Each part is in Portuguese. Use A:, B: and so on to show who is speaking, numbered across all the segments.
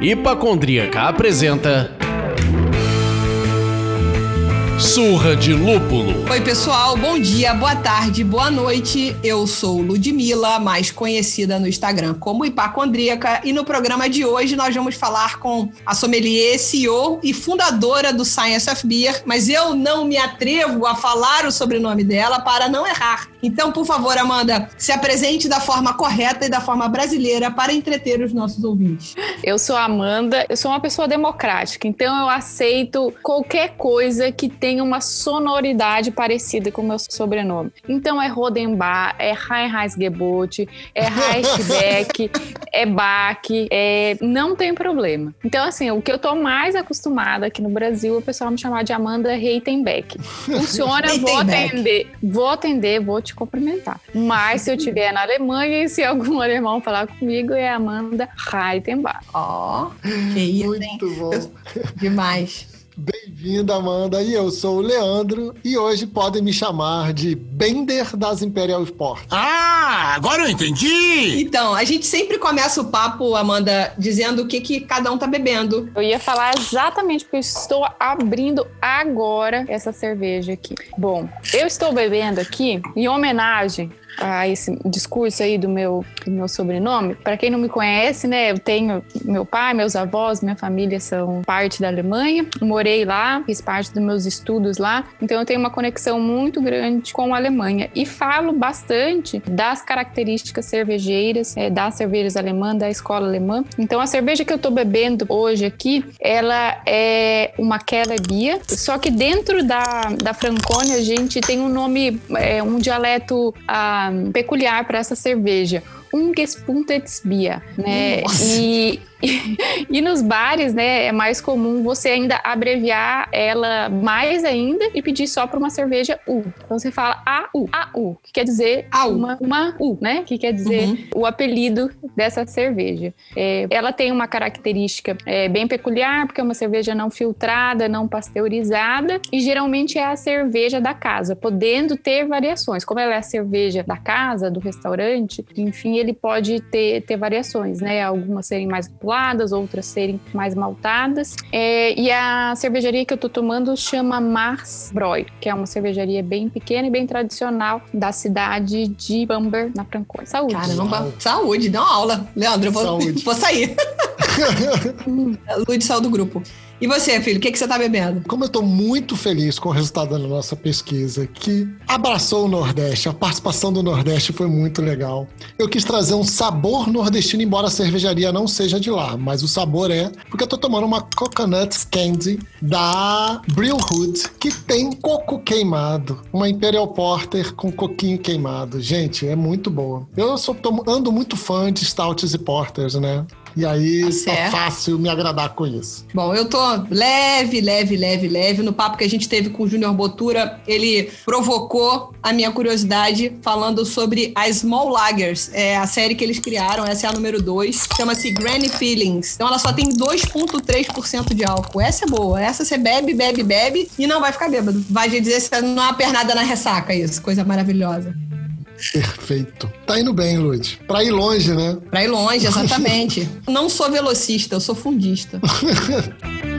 A: Hipacondríaca apresenta Surra de Lúpulo.
B: Oi, pessoal, bom dia, boa tarde, boa noite. Eu sou Ludmilla, mais conhecida no Instagram como Hipacondríaca, e no programa de hoje nós vamos falar com a sommelier, CEO e fundadora do Science of Beer, mas eu não me atrevo a falar o sobrenome dela para não errar. Então, por favor, Amanda, se apresente da forma correta e da forma brasileira para entreter os nossos ouvintes.
C: Eu sou a Amanda, eu sou uma pessoa democrática, então eu aceito qualquer coisa que tenha uma sonoridade parecida com o meu sobrenome. Então é Rodenbach, é Heinheisgebot, é Reichbeck, é Bach, é... não tem problema. Então, assim, o que eu tô mais acostumada aqui no Brasil é o pessoal me chamar de Amanda Reitenbeck. Funciona, vou atender, vou atender, vou te te cumprimentar. Mas se eu estiver na Alemanha e se algum alemão falar comigo, é Amanda Reitenbach.
B: Ó, oh, que isso,
D: Muito
B: hein?
D: bom.
B: Demais.
D: Bem-vinda, Amanda. E eu sou o Leandro. E hoje podem me chamar de Bender das Imperial Sports.
E: Ah, agora eu entendi!
B: Então, a gente sempre começa o papo, Amanda, dizendo o que, que cada um tá bebendo.
C: Eu ia falar exatamente porque eu estou abrindo agora essa cerveja aqui. Bom, eu estou bebendo aqui em homenagem a esse discurso aí do meu, do meu sobrenome. Para quem não me conhece, né, eu tenho meu pai, meus avós, minha família são parte da Alemanha. Morei lá, fiz parte dos meus estudos lá, então eu tenho uma conexão muito grande com a Alemanha e falo bastante das características cervejeiras é, das cervejas alemãs, da escola alemã. Então a cerveja que eu estou bebendo hoje aqui, ela é uma Keller só que dentro da, da Franconia a gente tem um nome, é, um dialeto peculiar para essa cerveja. Ungespuntetes Bier, né? E, e, nos bares, né, é mais comum você ainda abreviar ela mais ainda e pedir só para uma cerveja U. Então você fala AU, AU, que quer dizer
B: AU.
C: Uma, uma U, né? Que quer dizer
B: Uhum.
C: o apelido dessa cerveja. É, ela tem uma característica é, bem peculiar, porque é uma cerveja não filtrada, não pasteurizada, e geralmente é a cerveja da casa, podendo ter variações. Como ela é a cerveja da casa, do restaurante, enfim, ele pode ter, ter variações, né? Algumas serem mais outras serem mais maltadas. É, e a cervejaria que eu tô tomando chama Mars Broy, que é uma cervejaria bem pequena e bem tradicional da cidade de Bamber, na Franconia. Saúde!
B: Caramba, saúde, dá uma aula. Leandro, eu vou,
D: Saúde.
B: vou sair. Lud saiu do grupo. E você, filho, o que, que você tá bebendo?
D: Como eu estou muito feliz com o resultado da nossa pesquisa, que abraçou o Nordeste, a participação do Nordeste foi muito legal. Eu quis trazer um sabor nordestino, embora a cervejaria não seja de lá, mas o sabor é, porque eu tô tomando uma Coconut Candy da Brewhood, que tem coco queimado, uma Imperial Porter com coquinho queimado. Gente, é muito boa. Eu sou, ando muito fã de stouts e porters, né? E aí
B: Tá
D: tá
B: certo.
D: fácil me agradar com isso.
B: Bom, eu tô leve, leve, leve, leve. No papo que a gente teve com o Júnior Botura, ele provocou a minha curiosidade falando sobre as Small Lagers. É a série que eles criaram, essa é a número 2. Chama-se Granny Feelings. Então ela só tem 2,3% de álcool. Essa é boa. Essa você bebe, bebe, bebe e não vai ficar bêbado. Vai dizer que não há uma pernada na ressaca, isso. Coisa maravilhosa.
D: Perfeito. Tá indo bem, Lud. Pra ir longe, né?
B: Pra ir longe, exatamente. não sou velocista, eu sou fundista.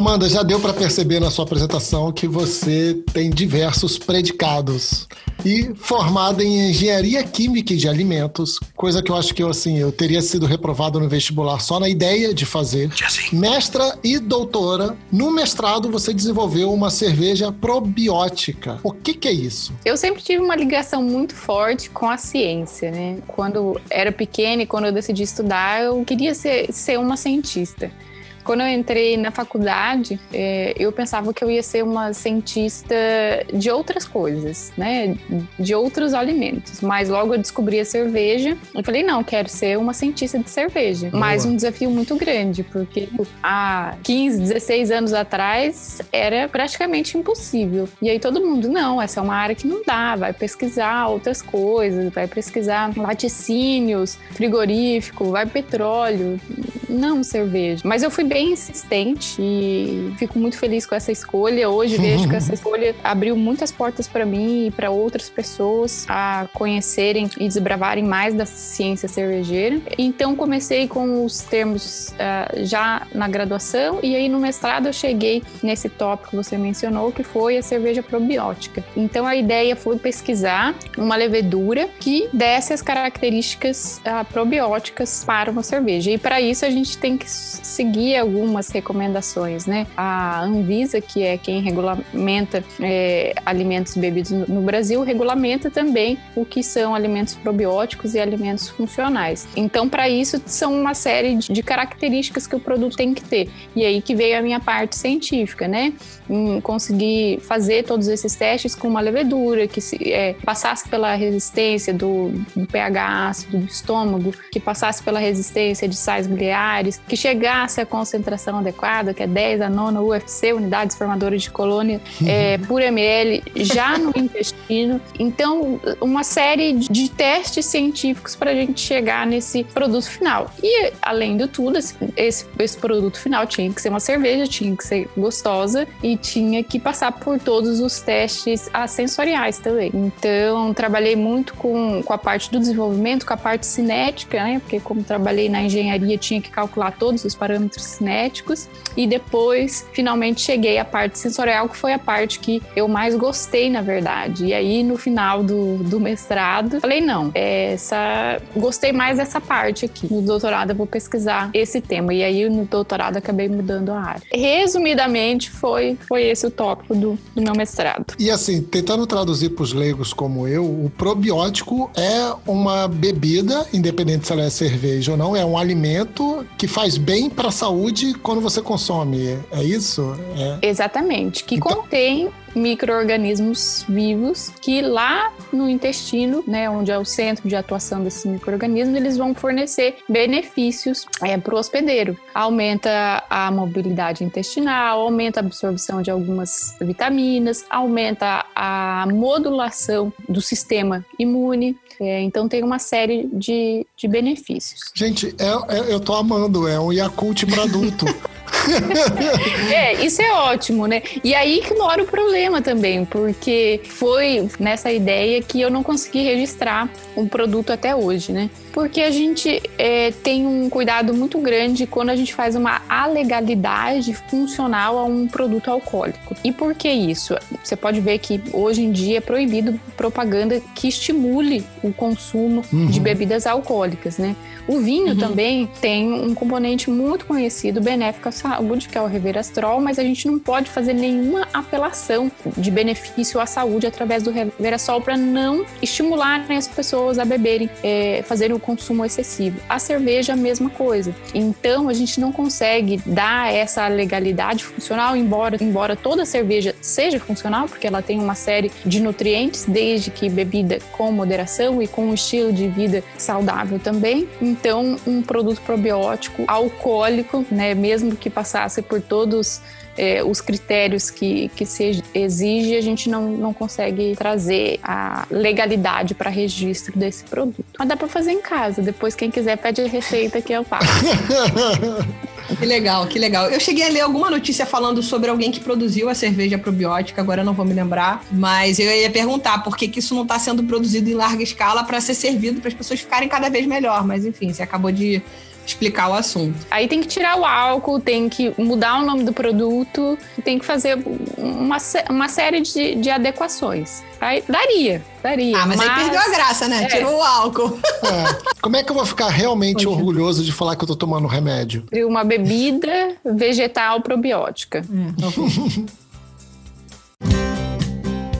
D: Amanda, já deu pra perceber na sua apresentação que você tem diversos predicados. E formada em engenharia química e de alimentos, coisa que eu acho que eu, assim, eu teria sido reprovado no vestibular só na ideia de fazer. Mestra e doutora. No mestrado, você desenvolveu uma cerveja probiótica. O que, que é isso?
C: Eu sempre tive uma ligação muito forte com a ciência, né? Quando era pequena e quando eu decidi estudar, eu queria ser, ser uma cientista. Quando eu entrei na faculdade, eh, eu pensava que eu ia ser uma cientista de outras coisas, né? De outros alimentos. Mas logo eu descobri a cerveja. Eu falei, não, quero ser uma cientista de cerveja. Mas um desafio muito grande, porque há 15, 16 anos atrás era praticamente impossível. E aí todo mundo, não, essa é uma área que não dá, vai pesquisar outras coisas, vai pesquisar laticínios, frigorífico, vai petróleo. não cerveja. Mas eu fui bem insistente e fico muito feliz com essa escolha. Hoje vejo que essa escolha abriu muitas portas para mim e para outras pessoas a conhecerem e desbravarem mais da ciência cervejeira. Então comecei com os termos uh, já na graduação e aí no mestrado eu cheguei nesse tópico que você mencionou, que foi a cerveja probiótica. Então a ideia foi pesquisar uma levedura que desse as características uh, probióticas para uma cerveja. E para isso a gente tem que seguir algumas recomendações, né? A Anvisa, que é quem regulamenta é, alimentos e bebidas no, Brasil, regulamenta também o que são alimentos probióticos e alimentos funcionais. Então, para isso, são uma série de características que o produto tem que ter. E aí que veio a minha parte científica, né? Em conseguir fazer todos esses testes com uma levedura que se, é, passasse pela resistência do, do pH ácido do estômago, que passasse pela resistência de sais biliares, que chegasse à concentração adequada, que é 10 a nona UFC, unidades formadoras de colônia é, por ml, já no intestino. Então, uma série de testes científicos para a gente chegar nesse produto final. E, além de tudo, esse, esse produto final tinha que ser uma cerveja, tinha que ser gostosa e tinha que passar por todos os testes sensoriais também. Então, trabalhei muito com, com a parte do desenvolvimento, com a parte cinética, né? Porque, como trabalhei na engenharia, tinha que calcular todos os parâmetros cinéticos. E depois, finalmente, cheguei à parte sensorial, que foi a parte que eu mais gostei, na verdade. E aí, no final do, do mestrado, falei: não, essa. Gostei mais dessa parte aqui. No doutorado, eu vou pesquisar esse tema. E aí, no doutorado, acabei mudando a área. Resumidamente, foi, foi esse o tópico do, do meu mestrado.
D: E assim, tentando traduzir para os leigos como eu, o probiótico é uma bebida, independente se ela é cerveja ou não, é um alimento que faz bem para a saúde quando você consome. É isso?
C: É. Exatamente. Que então... contém micro-organismos vivos que lá no intestino, né, onde é o centro de atuação desses micro-organismos, eles vão fornecer benefícios é, para o hospedeiro. Aumenta a mobilidade intestinal, aumenta a absorção de algumas vitaminas, aumenta a modulação do sistema imune. É, então tem uma série de, de benefícios.
D: Gente, é, é, eu tô amando, é um Yakult para adulto.
C: é, isso é ótimo, né? E aí que mora o problema também, porque foi nessa ideia que eu não consegui registrar um produto até hoje, né? Porque a gente é, tem um cuidado muito grande quando a gente faz uma alegalidade funcional a um produto alcoólico. E por que isso? Você pode ver que hoje em dia é proibido propaganda que estimule o consumo uhum. de bebidas alcoólicas, né? O vinho uhum. também tem um componente muito conhecido benéfico à saúde, que é o Reverastrol, mas a gente não pode fazer nenhuma apelação de benefício à saúde através do Reverastrol para não estimular as pessoas a beberem, é, fazerem o consumo excessivo. A cerveja, a mesma coisa. Então, a gente não consegue dar essa legalidade funcional, embora, embora toda cerveja seja funcional, porque ela tem uma série de nutrientes, desde que bebida com moderação e com um estilo de vida saudável também. Então, um produto probiótico alcoólico, né, mesmo que passasse por todos é, os critérios que, que se exige, a gente não, não consegue trazer a legalidade para registro desse produto. Mas dá para fazer em casa. Depois, quem quiser, pede a receita que eu faço.
B: Que legal, que legal. Eu cheguei a ler alguma notícia falando sobre alguém que produziu a cerveja probiótica, agora eu não vou me lembrar, mas eu ia perguntar por que, que isso não está sendo produzido em larga escala para ser servido para as pessoas ficarem cada vez melhor. Mas enfim, você acabou de explicar o assunto.
C: Aí tem que tirar o álcool, tem que mudar o nome do produto, tem que fazer uma, uma série de, de adequações. Aí daria, daria.
B: Ah, mas, mas, aí perdeu a graça, né? É. Tirou o álcool.
D: É. Como é que eu vou ficar realmente orgulhoso de falar que eu tô tomando remédio?
C: Uma bebida vegetal probiótica. Hum,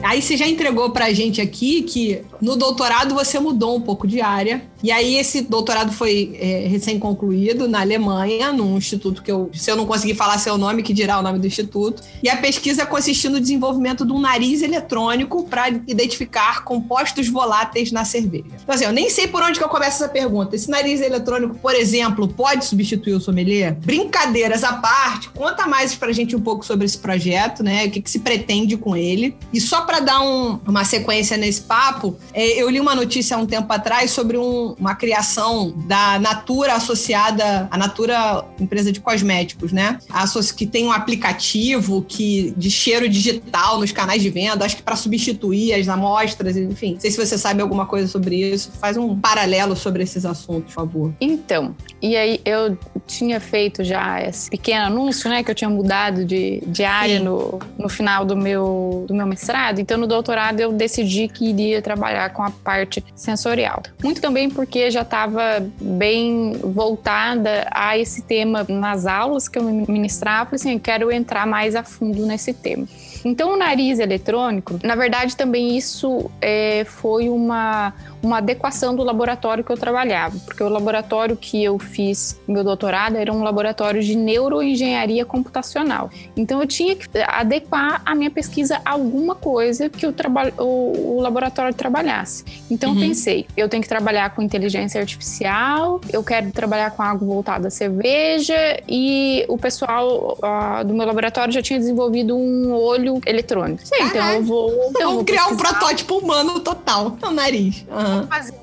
B: Aí você já entregou pra gente aqui que no doutorado você mudou um pouco de área. E aí esse doutorado foi é, recém-concluído na Alemanha, num instituto que eu, se eu não conseguir falar seu nome, que dirá o nome do instituto. E a pesquisa consistiu no desenvolvimento de um nariz eletrônico para identificar compostos voláteis na cerveja. Então assim, eu nem sei por onde que eu começo essa pergunta. Esse nariz eletrônico, por exemplo, pode substituir o sommelier? Brincadeiras à parte, conta mais pra gente um pouco sobre esse projeto, né? O que, que se pretende com ele. E só para dar um, uma sequência nesse papo, eu li uma notícia há um tempo atrás sobre um, uma criação da Natura associada à Natura, empresa de cosméticos, né? A, que tem um aplicativo que de cheiro digital nos canais de venda, acho que para substituir as amostras, enfim. Não sei se você sabe alguma coisa sobre isso. Faz um paralelo sobre esses assuntos, por favor.
C: Então, e aí eu tinha feito já esse pequeno anúncio, né, que eu tinha mudado de, de área no, no final do meu, do meu mestrado. Então, no doutorado, eu decidi que iria trabalhar com a parte sensorial. Muito também porque já estava bem voltada a esse tema nas aulas que eu ministrava. Assim, quero entrar mais a fundo nesse tema. Então, o nariz eletrônico, na verdade, também isso é, foi uma, uma adequação do laboratório que eu trabalhava, porque o laboratório que eu fiz meu doutorado era um laboratório de neuroengenharia computacional. Então, eu tinha que adequar a minha pesquisa a alguma coisa que o, o, o laboratório trabalhasse. Então, uhum. eu pensei, eu tenho que trabalhar com inteligência artificial, eu quero trabalhar com algo voltado à cerveja e o pessoal uh, do meu laboratório já tinha desenvolvido um olho eletrônico. Sim, então eu vou. Então,
B: Vamos criar um protótipo humano total no nariz.
C: Uhum. Vou fazer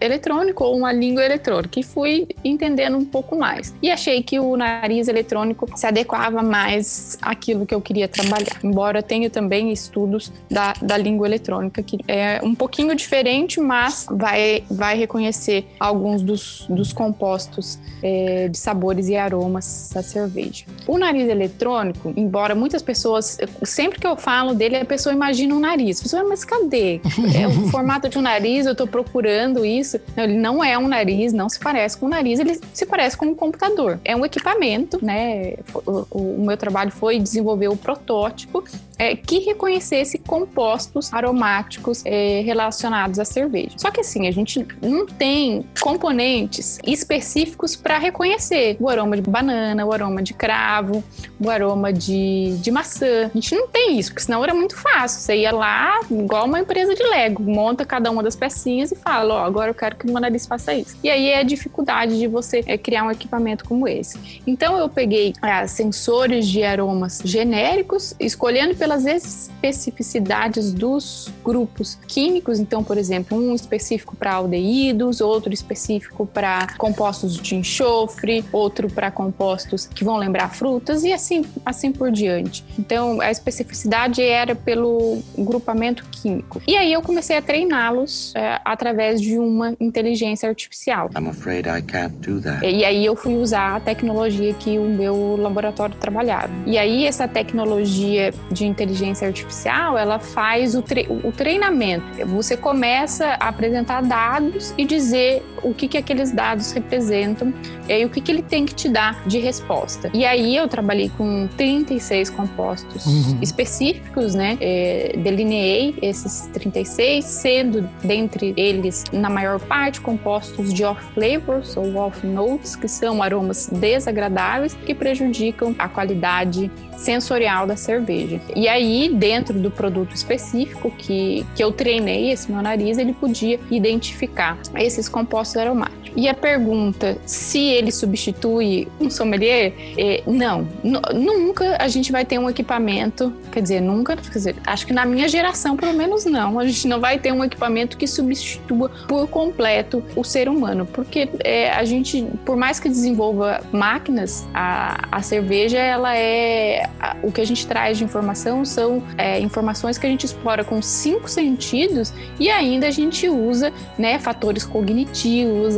C: eletrônico ou uma língua eletrônica. E fui entendendo um pouco mais. E achei que o nariz eletrônico se adequava mais àquilo que eu queria trabalhar. Embora tenha também estudos da, da língua eletrônica, que é um pouquinho diferente, mas vai, vai reconhecer alguns dos, dos compostos é, de sabores e aromas da cerveja. O nariz eletrônico, embora muitas pessoas, sempre que eu falo dele, a pessoa imagina um nariz. A pessoa, mas cadê? É o formato de um nariz, eu estou procurando isso. Não, ele não é um nariz, não se parece com um nariz, ele se parece com um computador. É um equipamento, né? O, o, o meu trabalho foi desenvolver o protótipo é, que reconhecesse compostos aromáticos é, relacionados à cerveja. Só que assim, a gente não tem componentes específicos para reconhecer o aroma de banana, o aroma de cravo, o aroma de, de maçã. A gente não tem isso, porque senão era muito fácil. Você ia lá, igual uma empresa de Lego, monta cada uma das pecinhas e fala: Ó, agora eu quero que o nariz faça isso. E aí é a dificuldade de você é, criar um equipamento como esse. Então eu peguei é, sensores de aromas genéricos, escolhendo pelas especificidades dos grupos químicos. Então, por exemplo, um específico para aldeídos, outro específico para compostos de enxofre, outro para compostos que vão lembrar frutas e assim, assim por diante. Então, a especificidade era pelo grupamento químico. E aí eu comecei a treiná-los é, através de uma inteligência artificial. I'm afraid I can't do that. E aí eu fui usar a tecnologia que o meu laboratório trabalhava. E aí essa tecnologia de inteligência artificial, ela faz o, tre o treinamento. Você começa a apresentar dados e dizer o que, que aqueles dados representam e o que, que ele tem que te dar de resposta. E aí eu trabalhei com 36 compostos uhum. específicos, né? É, delineei esses 36, sendo dentre eles, na maior parte, compostos de off-flavors ou off-notes, que são aromas desagradáveis que prejudicam a qualidade sensorial da cerveja. E aí, dentro do produto específico que, que eu treinei esse meu nariz, ele podia identificar esses compostos aromáticos. E a pergunta se ele substitui um sommelier, é, não. Nunca a gente vai ter um equipamento, quer dizer, nunca, quer dizer, acho que na minha geração, pelo menos não, a gente não vai ter um equipamento que substitua por completo o ser humano, porque é, a gente, por mais que desenvolva máquinas, a, a cerveja, ela é a, o que a gente traz de informação são é, informações que a gente explora com cinco sentidos e ainda a gente usa, né, fatores cognitivos,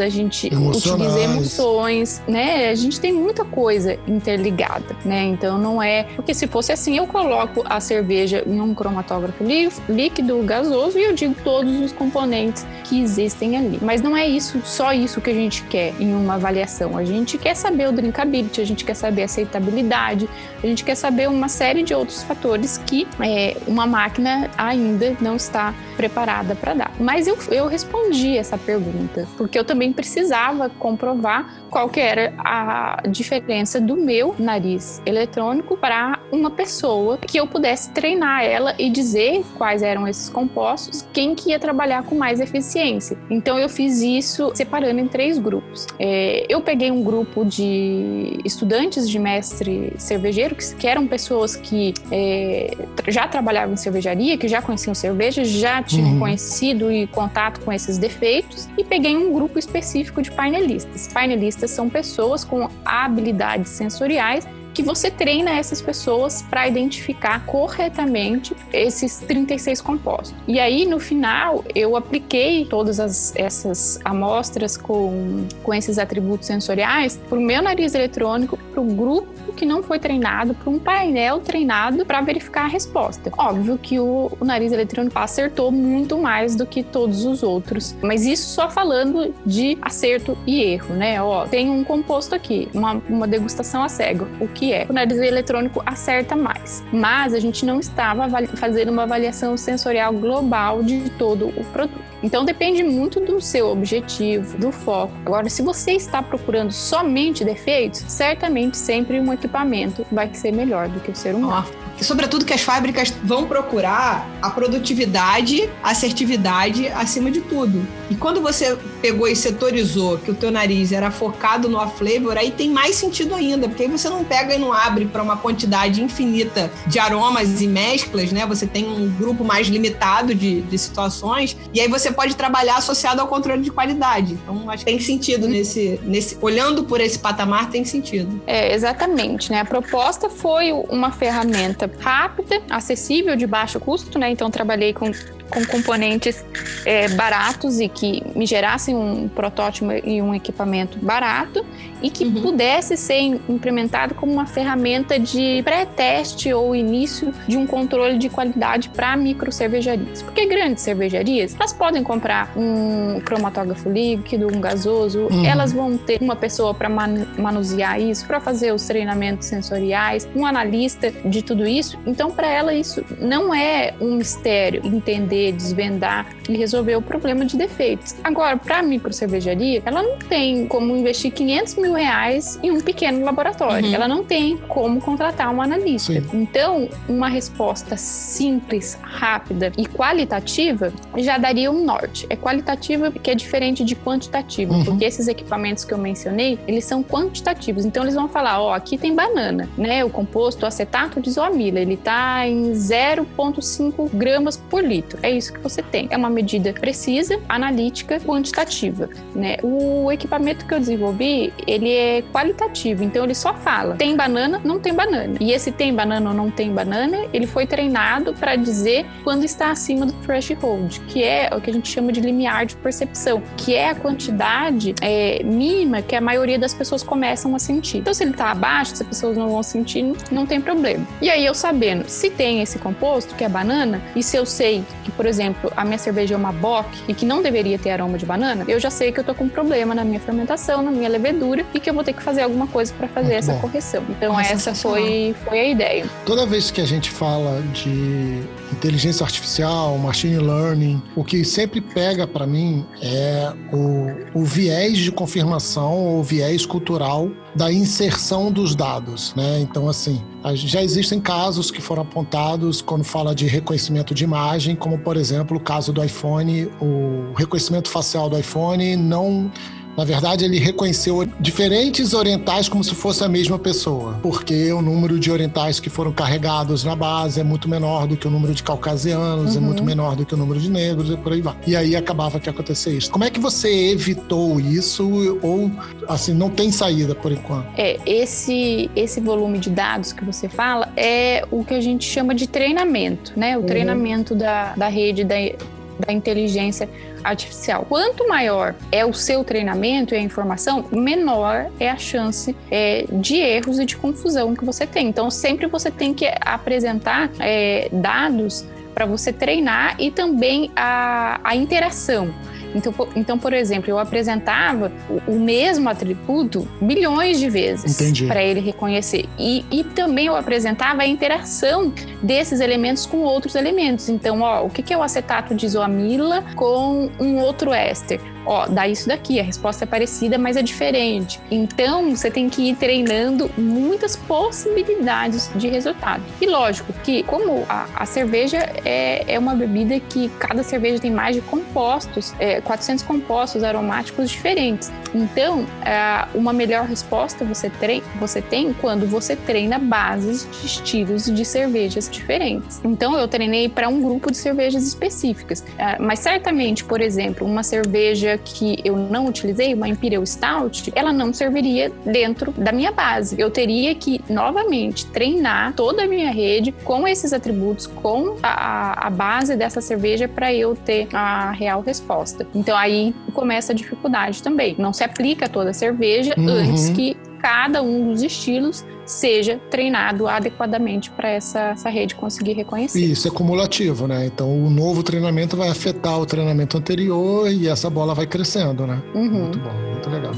C: a gente gente utiliza emoções, né? A gente tem muita coisa interligada, né? Então não é. Porque se fosse assim, eu coloco a cerveja em um cromatógrafo líquido, gasoso, e eu digo todos os componentes que existem ali. Mas não é isso, só isso que a gente quer em uma avaliação. A gente quer saber o drinkability, a gente quer saber a aceitabilidade, a gente quer saber uma série de outros fatores que é, uma máquina ainda não está preparada para dar. Mas eu, eu respondi essa pergunta, porque eu também precisava comprovar qual que era a diferença do meu nariz eletrônico para uma pessoa que eu pudesse treinar ela e dizer quais eram esses compostos, quem que ia trabalhar com mais eficiência. Então eu fiz isso separando em três grupos. É, eu peguei um grupo de estudantes de mestre cervejeiro, que, que eram pessoas que é, já trabalhavam em cervejaria, que já conheciam cerveja, já tinham uhum. conhecido e contato com esses defeitos, e peguei um grupo específico de painelistas. Painelistas são pessoas com habilidades sensoriais que você treina essas pessoas para identificar corretamente esses 36 compostos. E aí, no final, eu apliquei todas as, essas amostras com, com esses atributos sensoriais para o meu nariz eletrônico, para o grupo que não foi treinado, para um painel treinado para verificar a resposta. Óbvio que o, o nariz eletrônico acertou muito mais do que todos os outros, mas isso só falando de acerto e erro, né? Ó, tem um composto aqui, uma, uma degustação a cego. O que que é. O nariz eletrônico acerta mais, mas a gente não estava fazendo uma avaliação sensorial global de todo o produto. Então depende muito do seu objetivo, do foco. Agora, se você está procurando somente defeitos, certamente sempre um equipamento vai ser melhor do que o ser humano.
B: Oh sobretudo que as fábricas vão procurar a produtividade, a assertividade acima de tudo. E quando você pegou e setorizou que o teu nariz era focado no flavor, aí tem mais sentido ainda, porque aí você não pega e não abre para uma quantidade infinita de aromas e mesclas, né? Você tem um grupo mais limitado de, de situações e aí você pode trabalhar associado ao controle de qualidade. Então, acho que tem sentido nesse, nesse olhando por esse patamar tem sentido.
C: É, exatamente, né? A proposta foi uma ferramenta rápida, acessível, de baixo custo, né? Então trabalhei com com componentes é, baratos e que me gerassem um protótipo e um equipamento barato e que uhum. pudesse ser implementado como uma ferramenta de pré-teste ou início de um controle de qualidade para micro cervejarias. Porque grandes cervejarias, elas podem comprar um cromatógrafo líquido, um gasoso, uhum. elas vão ter uma pessoa para man manusear isso, para fazer os treinamentos sensoriais, um analista de tudo isso. Então, para ela, isso não é um mistério entender entender, desvendar e resolver o problema de defeitos. Agora, para a micro cervejaria, ela não tem como investir 500 mil reais em um pequeno laboratório. Uhum. Ela não tem como contratar um analista. Sim. Então, uma resposta simples, rápida e qualitativa já daria um norte. É qualitativa que é diferente de quantitativa, uhum. porque esses equipamentos que eu mencionei, eles são quantitativos. Então, eles vão falar, ó, aqui tem banana, né? O composto o acetato de isoamila, ele tá em 0,5 gramas por litro. É isso que você tem. É uma medida precisa, analítica, quantitativa. Né? O equipamento que eu desenvolvi, ele é qualitativo, então ele só fala tem banana, não tem banana. E esse tem banana ou não tem banana, ele foi treinado para dizer quando está acima do threshold, que é o que a gente chama de limiar de percepção, que é a quantidade é, mínima que a maioria das pessoas começam a sentir. Então, se ele está abaixo, se as pessoas não vão sentir, não tem problema. E aí, eu sabendo se tem esse composto, que é banana, e se eu sei que por exemplo, a minha cerveja é uma bock e que não deveria ter aroma de banana, eu já sei que eu tô com um problema na minha fermentação, na minha levedura e que eu vou ter que fazer alguma coisa para fazer Muito essa bom. correção. Então Nossa, essa foi, foi a ideia.
D: Toda vez que a gente fala de inteligência artificial, machine learning, o que sempre pega para mim é o, o viés de confirmação ou viés cultural da inserção dos dados, né? Então, assim, já existem casos que foram apontados quando fala de reconhecimento de imagem, como por exemplo o caso do iPhone, o reconhecimento facial do iPhone não na verdade, ele reconheceu diferentes orientais como se fosse a mesma pessoa, porque o número de orientais que foram carregados na base é muito menor do que o número de caucasianos, uhum. é muito uhum. menor do que o número de negros e por aí vai. E aí acabava que acontecia isso. Como é que você evitou isso ou, assim, não tem saída por enquanto?
C: É, esse, esse volume de dados que você fala é o que a gente chama de treinamento, né? O uhum. treinamento da, da rede da, da inteligência artificial. Quanto maior é o seu treinamento e a informação, menor é a chance é, de erros e de confusão que você tem. Então, sempre você tem que apresentar é, dados para você treinar e também a, a interação. Então, por, então, por exemplo, eu apresentava o, o mesmo atributo milhões de vezes para ele reconhecer. E, e também eu apresentava a interação desses elementos com outros elementos. Então, ó, o que é o acetato de isoamila com um outro éster? Ó, dá isso daqui, a resposta é parecida, mas é diferente. Então, você tem que ir treinando muitas possibilidades de resultado. E lógico que, como a, a cerveja é, é uma bebida que cada cerveja tem mais de compostos, é, 400 compostos aromáticos diferentes. Então, é, uma melhor resposta você, você tem quando você treina bases de estilos de cervejas diferentes. Então, eu treinei para um grupo de cervejas específicas. É, mas certamente, por exemplo, uma cerveja que eu não utilizei, uma Imperial Stout, ela não serviria dentro da minha base. Eu teria que, novamente, treinar toda a minha rede com esses atributos, com a, a base dessa cerveja para eu ter a real resposta. Então, aí começa a dificuldade também. Não se aplica toda a cerveja uhum. antes que cada um dos estilos seja treinado adequadamente para essa, essa rede conseguir reconhecer.
D: Isso é cumulativo, né? Então o novo treinamento vai afetar o treinamento anterior e essa bola vai crescendo, né? Uhum. Muito bom, muito legal.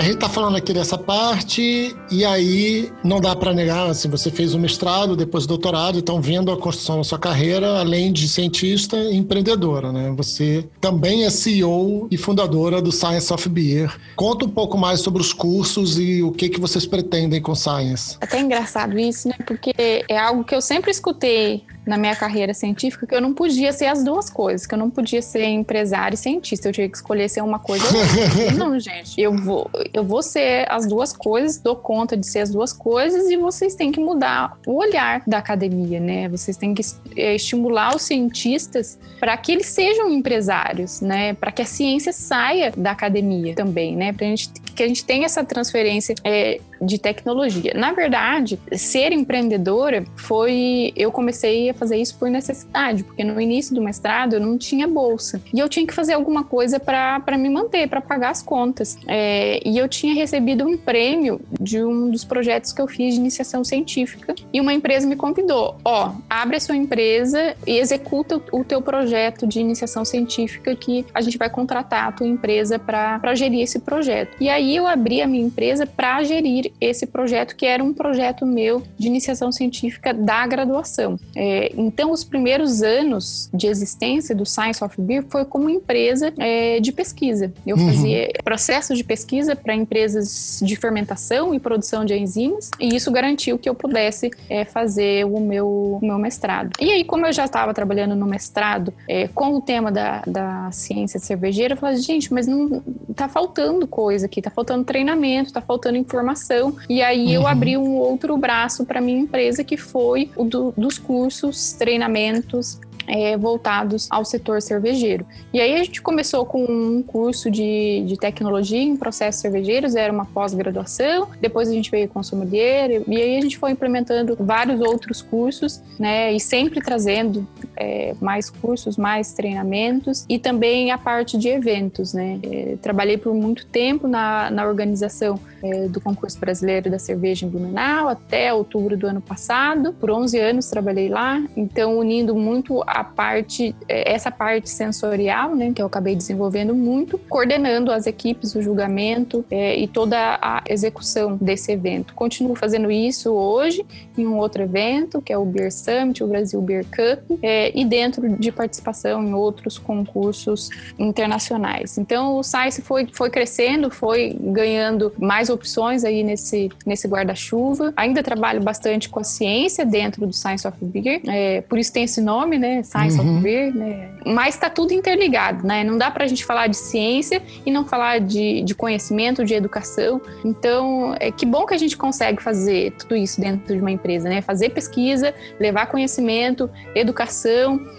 D: A gente está falando aqui dessa parte, e aí não dá para negar, assim, você fez um mestrado, depois doutorado, então vendo a construção da sua carreira, além de cientista, empreendedora, né? Você também é CEO e fundadora do Science of Beer. Conta um pouco mais sobre os cursos e o que, que vocês pretendem com Science.
C: É até engraçado isso, né? Porque é algo que eu sempre escutei na minha carreira científica que eu não podia ser as duas coisas, que eu não podia ser empresário e cientista, eu tinha que escolher ser uma coisa ou outra. não, gente, eu vou, eu vou ser as duas coisas, dou conta de ser as duas coisas e vocês têm que mudar o olhar da academia, né? Vocês têm que é, estimular os cientistas para que eles sejam empresários, né? Para que a ciência saia da academia também, né? Para gente que a gente tenha essa transferência é, de tecnologia. Na verdade, ser empreendedora foi. Eu comecei a fazer isso por necessidade, porque no início do mestrado eu não tinha bolsa. E eu tinha que fazer alguma coisa para me manter, para pagar as contas. É, e eu tinha recebido um prêmio de um dos projetos que eu fiz de iniciação científica. E uma empresa me convidou: ó, abre a sua empresa e executa o teu projeto de iniciação científica que a gente vai contratar a tua empresa para gerir esse projeto. E aí eu abri a minha empresa para gerir esse projeto, que era um projeto meu de iniciação científica da graduação. É, então, os primeiros anos de existência do Science of Beer foi como empresa é, de pesquisa. Eu uhum. fazia processos de pesquisa para empresas de fermentação e produção de enzimas, e isso garantiu que eu pudesse é, fazer o meu, o meu mestrado. E aí, como eu já estava trabalhando no mestrado é, com o tema da, da ciência cervejeira, eu falei, gente, mas não tá faltando coisa aqui, tá faltando treinamento, tá faltando informação e aí uhum. eu abri um outro braço para minha empresa que foi o do, dos cursos, treinamentos é, voltados ao setor cervejeiro. E aí a gente começou com um curso de, de tecnologia em processos cervejeiros, era uma pós-graduação, depois a gente veio com sommelier, e aí a gente foi implementando vários outros cursos, né, e sempre trazendo é, mais cursos, mais treinamentos, e também a parte de eventos, né. É, trabalhei por muito tempo na, na organização é, do concurso brasileiro da cerveja em Blumenau, até outubro do ano passado, por 11 anos trabalhei lá, então unindo muito a parte, é, essa parte sensorial, né, que eu acabei desenvolvendo muito, coordenando as equipes, o julgamento é, e toda a execução desse evento. Continuo fazendo isso hoje em um outro evento, que é o Beer Summit, o Brasil Beer Cup, é, e dentro de participação em outros concursos internacionais. Então, o SAIS foi, foi crescendo, foi ganhando mais opções aí nesse, nesse guarda-chuva. Ainda trabalho bastante com a ciência dentro do Science of Beer, é, por isso tem esse nome, né? Science uhum. of Beer, né? Mas está tudo interligado, né? Não dá para a gente falar de ciência e não falar de, de conhecimento, de educação. Então, é que bom que a gente consegue fazer tudo isso dentro de uma empresa, né? Fazer pesquisa, levar conhecimento, educação,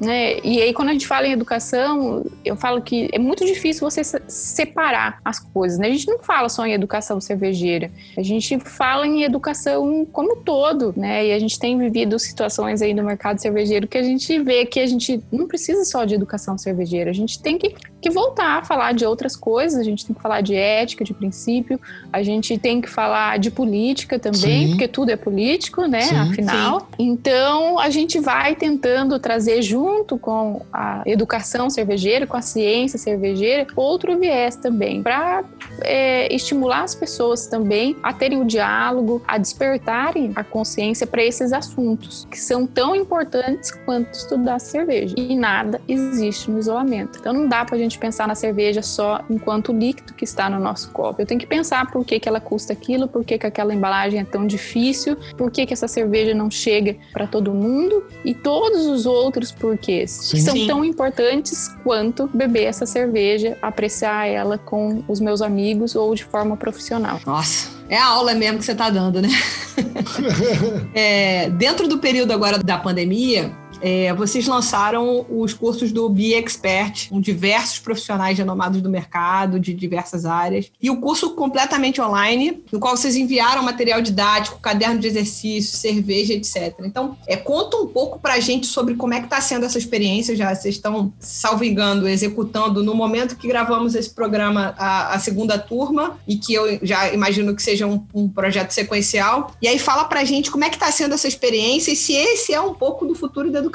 C: né? E aí, quando a gente fala em educação, eu falo que é muito difícil você separar as coisas, né? A gente não fala só em educação cervejeira, a gente fala em educação como todo, né? E a gente tem vivido situações aí no mercado cervejeiro que a gente vê que a gente não precisa só de educação cervejeira, a gente tem que que voltar a falar de outras coisas, a gente tem que falar de ética, de princípio, a gente tem que falar de política também,
D: Sim.
C: porque tudo é político, né?
D: Sim.
C: Afinal. Então, a gente vai tentando trazer junto com a educação cervejeira, com a ciência cervejeira, outro viés também, para estimular as pessoas também a terem o diálogo, a despertarem a consciência para esses assuntos que são tão importantes quanto estudar cerveja. E nada existe no isolamento. Então, não dá para a gente pensar na cerveja só enquanto líquido que está no nosso copo. Eu tenho que pensar por que, que ela custa aquilo, por que, que aquela embalagem é tão difícil, por que, que essa cerveja não chega para todo mundo e todos os outros porquês
D: Sim.
C: que são
B: Sim.
C: tão importantes quanto beber essa cerveja, apreciar ela com os meus amigos ou de forma profissional.
B: Nossa, é a aula mesmo que você tá dando, né? É, dentro do período agora da pandemia, é, vocês lançaram os cursos do Be Expert, com diversos profissionais renomados do mercado, de diversas áreas. E o curso completamente online, no qual vocês enviaram material didático, caderno de exercício, cerveja, etc. Então, é, conta um pouco pra gente sobre como é que está sendo essa experiência. Já vocês estão, salvo executando no momento que gravamos esse programa a, a segunda turma, e que eu já imagino que seja um, um projeto sequencial. E aí fala pra gente como é que está sendo essa experiência e se esse é um pouco do futuro da educação.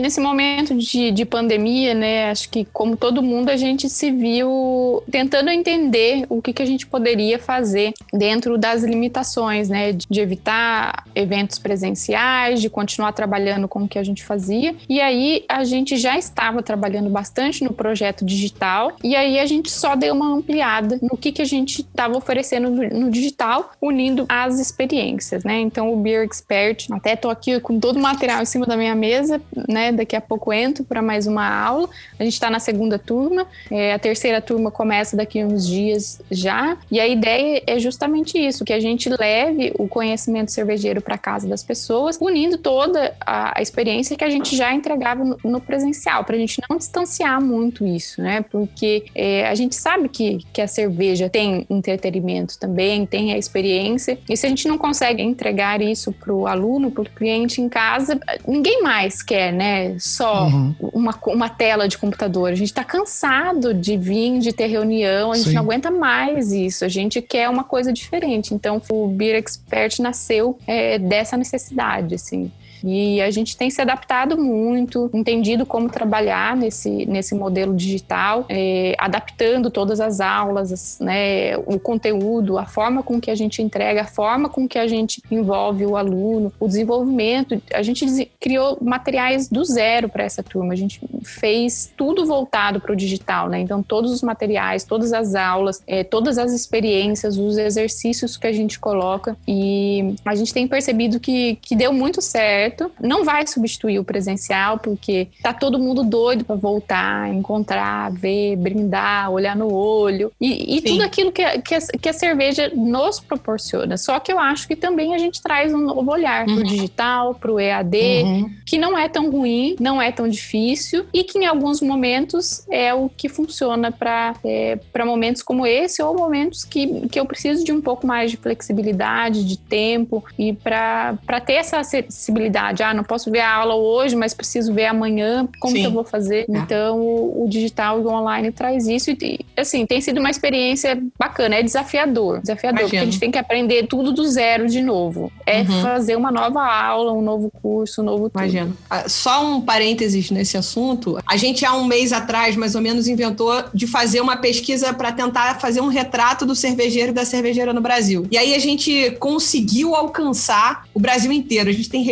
C: Nesse momento de, de pandemia, né, acho que como todo mundo, a gente se viu tentando entender o que, que a gente poderia fazer dentro das limitações, né, de, de evitar eventos presenciais, de continuar trabalhando com o que a gente fazia. E aí a gente já estava trabalhando bastante no projeto digital, e aí a gente só deu uma ampliada no que, que a gente estava oferecendo no, no digital, unindo as experiências, né? Então o Beer Expert, até tô aqui com todo o material em cima da minha mesa, né? Daqui a pouco entro para mais uma aula. A gente está na segunda turma, é, a terceira turma começa daqui a uns dias já. E a ideia é justamente isso: que a gente leve o conhecimento cervejeiro para casa das pessoas, unindo toda a, a experiência que a gente já entregava no, no presencial, para a gente não distanciar muito isso, né? Porque é, a gente sabe que, que a cerveja tem entretenimento também, tem a experiência, e se a gente não consegue entregar isso para o aluno, para o cliente em casa, ninguém mais quer, né? Só
D: Uhum.
C: uma, uma tela de computador. A gente está cansado de vir, de ter reunião, a gente
D: Sim.
C: não aguenta mais isso. A gente quer uma coisa diferente. Então, o Beer Expert nasceu é, dessa necessidade, assim. E a gente tem se adaptado muito, entendido como trabalhar nesse, nesse modelo digital, é, adaptando todas as aulas, as- né, o conteúdo, a forma com que a gente entrega, a forma com que a gente envolve o aluno, o desenvolvimento. A gente criou materiais do zero para essa turma, a gente fez tudo voltado para o digital, né? Então, todos os materiais, todas as aulas, é, todas as experiências, os exercícios que a gente coloca, e a gente tem percebido que, que deu muito certo. Não vai substituir o presencial, porque tá todo mundo doido para voltar, encontrar, ver, brindar, olhar no olho e, e tudo aquilo que a, que, a, que a cerveja nos proporciona. Só que eu acho que também a gente traz um novo olhar
B: Uhum.
C: pro digital, pro EAD,
D: Uhum.
C: que não é tão ruim, não é tão difícil e que em alguns momentos é o que funciona para é, momentos como esse ou momentos que, que eu preciso de um pouco mais de flexibilidade, de tempo e para ter essa acessibilidade. Ah, não posso ver a aula hoje, mas preciso ver amanhã. Como
B: Sim.
C: que eu vou fazer?
B: É.
C: Então, o, o digital e o online traz isso e, assim, tem sido uma experiência bacana. É desafiador, desafiador, porque a gente tem que aprender tudo do zero de novo. É
B: Uhum.
C: fazer uma nova aula, um novo curso, um novo tudo.
B: Imagino. Ah, Só um parênteses nesse assunto. A gente, há um mês atrás, mais ou menos, inventou de fazer uma pesquisa para tentar fazer um retrato do cervejeiro e da cervejeira no Brasil. E aí a gente conseguiu alcançar o Brasil inteiro. A gente tem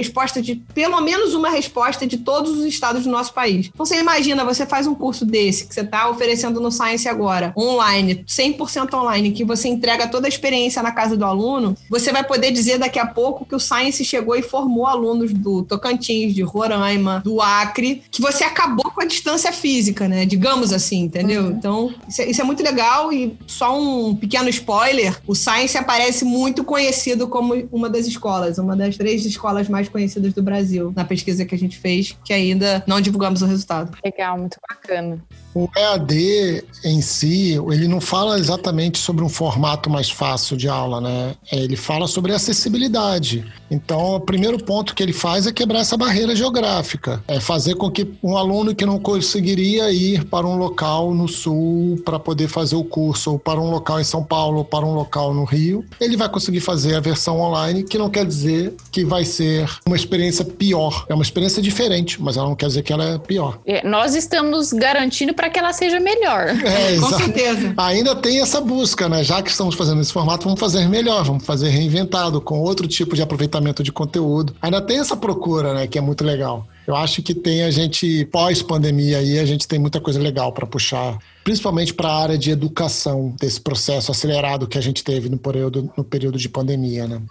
B: de, pelo menos uma resposta de todos os estados do nosso país. Então você imagina, você faz um curso desse, que você está oferecendo no Science agora, online, 100% online, que você entrega toda a experiência na casa do aluno, você vai poder dizer daqui a pouco que o Science chegou e formou alunos do Tocantins, de Roraima, do Acre, que você acabou com a distância física, né? Digamos assim, entendeu?
C: Uhum.
B: Então, isso é, isso é muito legal e só um pequeno spoiler, o Science aparece muito conhecido como uma das escolas, uma das três escolas mais conhecidas do Brasil, na pesquisa que a gente fez, que ainda não divulgamos o resultado.
C: Legal, muito bacana.
D: O EAD em si, ele não fala exatamente sobre um formato mais fácil de aula, né? É, ele fala sobre acessibilidade. Então, o primeiro ponto que ele faz é quebrar essa barreira geográfica. É fazer com que um aluno que não conseguiria ir para um local no sul para poder fazer o curso, ou para um local em São Paulo, ou para um local no Rio, ele vai conseguir fazer a versão online, que não quer dizer que vai ser uma experiência pior. É uma experiência diferente, mas ela não quer dizer que ela é pior.
C: É, nós estamos garantindo para que ela seja melhor.
D: É,
B: Com certeza.
D: Ainda tem essa busca, né? Já que estamos fazendo esse formato, vamos fazer melhor, vamos fazer reinventado, com outro tipo de aproveitamento de conteúdo. Ainda tem essa procura, né? Que é muito legal. Eu acho que tem a gente, pós-pandemia aí, a gente tem muita coisa legal para puxar, principalmente para a área de educação, desse processo acelerado que a gente teve no período, no período de pandemia, né?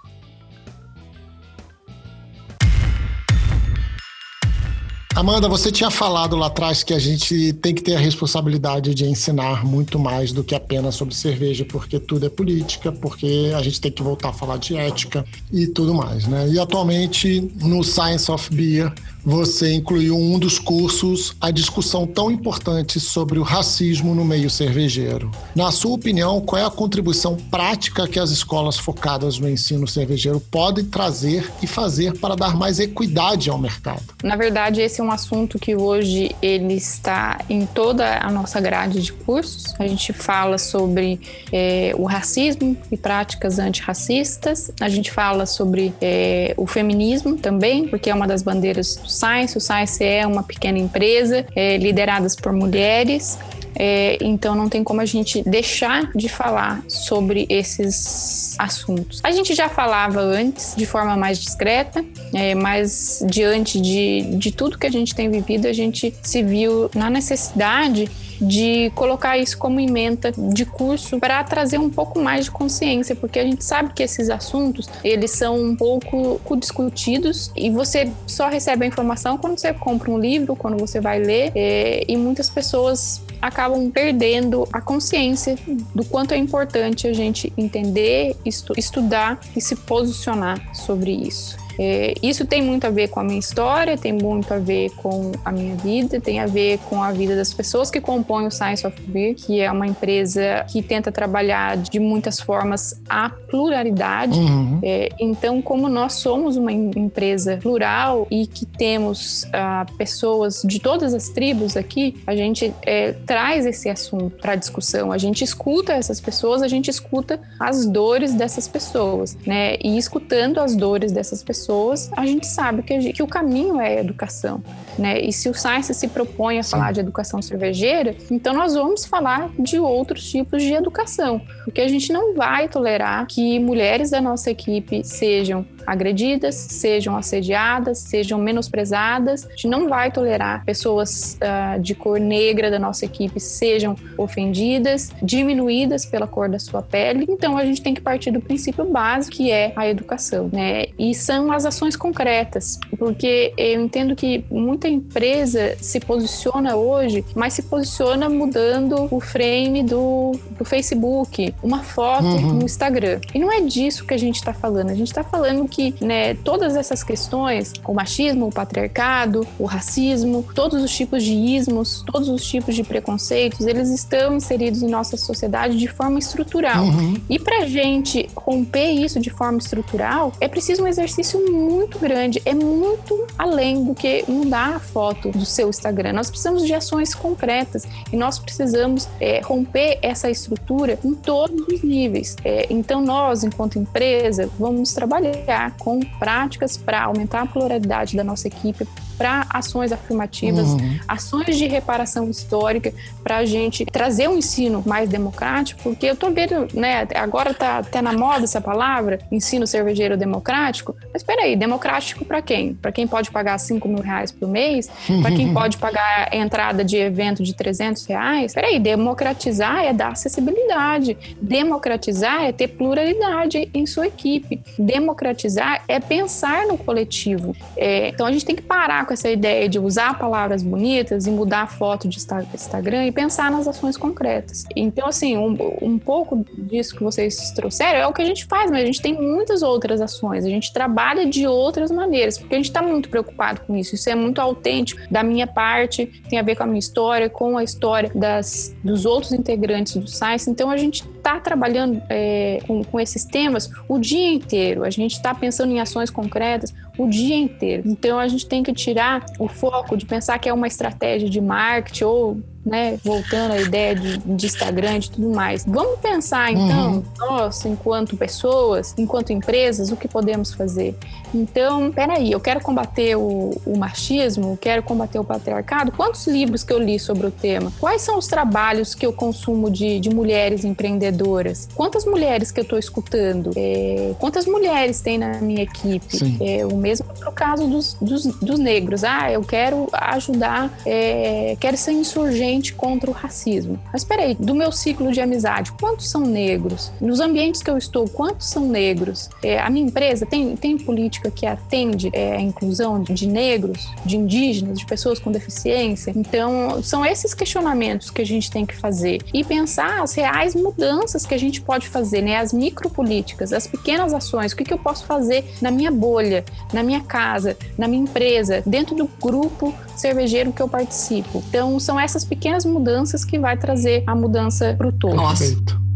D: Amanda, você tinha falado lá atrás que a gente tem que ter a responsabilidade de ensinar muito mais do que apenas sobre cerveja, porque tudo é política, porque a gente tem que voltar a falar de ética e tudo mais, né? E atualmente no Science of Beer você incluiu um dos cursos a discussão tão importante sobre o racismo no meio cervejeiro. Na sua opinião, qual é a contribuição prática que as escolas focadas no ensino cervejeiro podem trazer e fazer para dar mais equidade ao mercado?
C: Na verdade, esse é um assunto que hoje ele está em toda a nossa grade de cursos. A gente fala sobre é, o racismo e práticas antirracistas. A gente fala sobre é, o feminismo também, porque é uma das bandeiras Science. O Science é uma pequena empresa é, lideradas por mulheres. É, então não tem como a gente deixar de falar sobre esses assuntos. A gente já falava antes de forma mais discreta, é, mas diante de, de tudo que a gente tem vivido, a gente se viu na necessidade de colocar isso como ementa de curso para trazer um pouco mais de consciência, porque a gente sabe que esses assuntos eles são um pouco discutidos e você só recebe a informação quando você compra um livro, quando você vai ler, é, e muitas pessoas acabam perdendo a consciência do quanto é importante a gente entender, estu estudar e se posicionar sobre isso. É, isso tem muito a ver com a minha história, tem muito a ver com a minha vida, tem a ver com a vida das pessoas que compõem o Science of Beer, que é uma empresa que tenta trabalhar de muitas formas a pluralidade.
D: Uhum.
C: É, então, como nós somos uma em- empresa plural e que temos ah, pessoas de todas as tribos aqui, a gente é, traz esse assunto para discussão. A gente escuta essas pessoas, a gente escuta as dores dessas pessoas, né? E escutando as dores dessas pessoas, a gente sabe que, gente- que o caminho é a educação, né? E se o Science se propõe a falar de educação cervejeira, então nós vamos falar de outros tipos de educação, porque a gente não vai tolerar que mulheres da nossa equipe sejam agredidas, sejam assediadas, sejam menosprezadas. A gente não vai tolerar pessoas ah, de cor negra da nossa equipe sejam ofendidas, diminuídas pela cor da sua pele. Então a gente tem que partir do princípio básico que é a educação, né? E são as ações concretas, porque eu entendo que muita empresa se posiciona hoje, mas se posiciona mudando o frame do, do Facebook, uma foto
D: Uhum.
C: no Instagram. E não é disso que a gente está falando. A gente está falando que né, todas essas questões, o machismo, o patriarcado, o racismo, todos os tipos de ismos, todos os tipos de preconceitos, eles estão inseridos em nossa sociedade de forma estrutural.
D: Uhum.
C: E para gente romper isso de forma estrutural, é preciso um exercício muito grande, é muito além do que mudar a foto do seu Instagram. Nós precisamos de ações concretas e nós precisamos é, romper essa estrutura em todos os níveis. É, então, nós, enquanto empresa, vamos trabalhar com práticas para aumentar a pluralidade da nossa equipe, para ações afirmativas,
D: Uhum.
C: ações de reparação histórica para a gente trazer um ensino mais democrático, porque eu tô vendo, né, agora tá até na moda essa palavra, ensino cervejeiro democrático, mas peraí, democrático para quem? Para quem pode pagar 5 mil reais por mês? Para quem pode pagar a entrada de evento de 300 reais? Peraí, democratizar é dar acessibilidade, democratizar é ter pluralidade em sua equipe, democratizar é pensar no coletivo. É, então a gente tem que parar com essa ideia de usar palavras bonitas e mudar a foto de Instagram e pensar nas ações concretas. Então, assim, um, um pouco disso que vocês trouxeram é o que a gente faz, mas a gente tem muitas outras ações. A gente trabalha de outras maneiras, porque a gente está muito preocupado com isso. Isso é muito autêntico da minha parte, tem a ver com a minha história, com a história das, dos outros integrantes do Science. Então, a gente está trabalhando é, com, com esses temas o dia inteiro. A gente está pensando em ações concretas o dia inteiro. Então a gente tem que tirar o foco de pensar que é uma estratégia de marketing ou né, voltando à ideia de, de Instagram e tudo mais. Vamos pensar então, uhum. nós, enquanto pessoas, enquanto empresas, o que podemos fazer. Então, peraí, eu quero combater o, o machismo, quero combater o patriarcado. Quantos livros que eu li sobre o tema? Quais são os trabalhos que eu consumo de, de mulheres empreendedoras? Quantas mulheres que eu estou escutando? É, quantas mulheres tem na minha equipe? É, o mesmo para o caso dos, dos, dos, negros. Ah, eu quero ajudar, é, quero ser insurgente contra o racismo. Mas peraí, do meu ciclo de amizade, quantos são negros? Nos ambientes que eu estou, quantos são negros? É, a minha empresa tem, tem política que atende é, a inclusão de negros, de indígenas, de pessoas com deficiência? Então, são esses questionamentos que a gente tem que fazer e pensar as reais mudanças que a gente pode fazer, né? As micropolíticas, as pequenas ações, o que, que eu posso fazer na minha bolha, na minha casa, na minha empresa, dentro do grupo cervejeiro que eu participo. Então, são essas pequenas mudanças que vai trazer a mudança para o todo.
D: Nossa. Perfeito.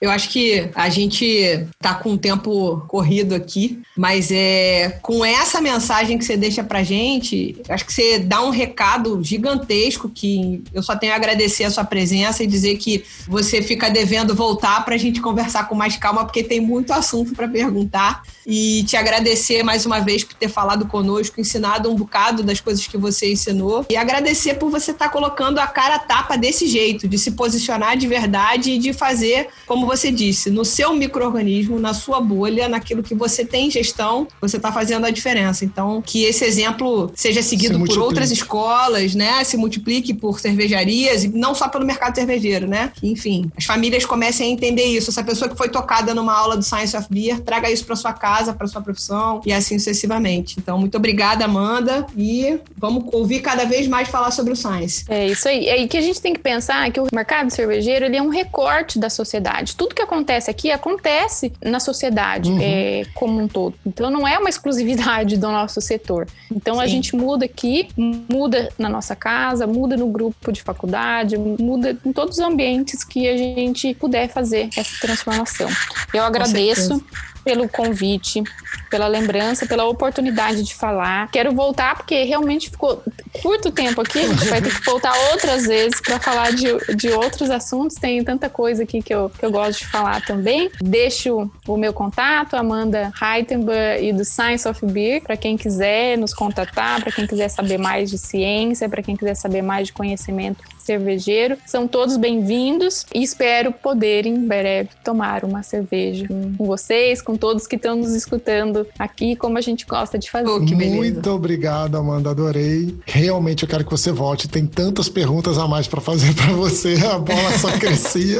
B: Eu acho que a gente tá com um tempo corrido aqui, mas é com essa mensagem que você deixa pra gente, acho que você dá um recado gigantesco que eu só tenho a agradecer a sua presença e dizer que você fica devendo voltar pra gente conversar com mais calma, porque tem muito assunto para perguntar. E te agradecer mais uma vez por ter falado conosco, ensinado um bocado das coisas que você ensinou. E agradecer por você estar tá colocando a cara a tapa desse jeito, de se posicionar de verdade e de fazer como como você disse, no seu microorganismo, na sua bolha, naquilo que você tem em gestão, você está fazendo a diferença. Então, que esse exemplo seja seguido se por outras escolas, né? Se multiplique por cervejarias e não só pelo mercado cervejeiro, né? enfim, as famílias comecem a entender isso. Essa pessoa que foi tocada numa aula do Science of Beer, traga isso para sua casa, para sua profissão e assim sucessivamente. Então, muito obrigada, Amanda, e vamos ouvir cada vez mais falar sobre o Science.
C: É isso aí. É que a gente tem que pensar que o mercado cervejeiro ele é um recorte da sociedade tudo que acontece aqui acontece na sociedade uhum. é, como um todo. Então não é uma exclusividade do nosso setor. Então Sim. a gente muda aqui, muda na nossa casa, muda no grupo de faculdade, muda em todos os ambientes que a gente puder fazer essa transformação. Eu agradeço pelo convite, pela lembrança, pela oportunidade de falar. Quero voltar porque realmente ficou curto tempo aqui, a gente vai ter que voltar outras vezes para falar de, de outros assuntos. Tem tanta coisa aqui que eu, que eu gosto de falar também. Deixo o meu contato, Amanda Heitenberg e do Science of Beer, para quem quiser nos contatar, para quem quiser saber mais de ciência, para quem quiser saber mais de conhecimento cervejeiro. São todos bem-vindos e espero poder em breve tomar uma cerveja com vocês, com todos que estão nos escutando aqui, como a gente gosta de fazer. Oh,
D: Muito obrigado, Amanda, adorei. Realmente eu quero que você volte. Tem tantas perguntas a mais para fazer para você. A bola só crescia.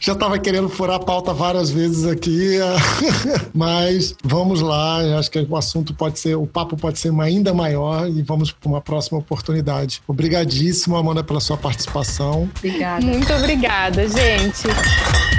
D: Já estava querendo furar a pauta várias vezes aqui, mas vamos lá. Acho que o assunto pode ser, o papo pode ser ainda maior e vamos para uma próxima oportunidade. Obrigadíssimo, Amanda, pela sua participação participação.
C: Obrigada. Muito obrigada, gente.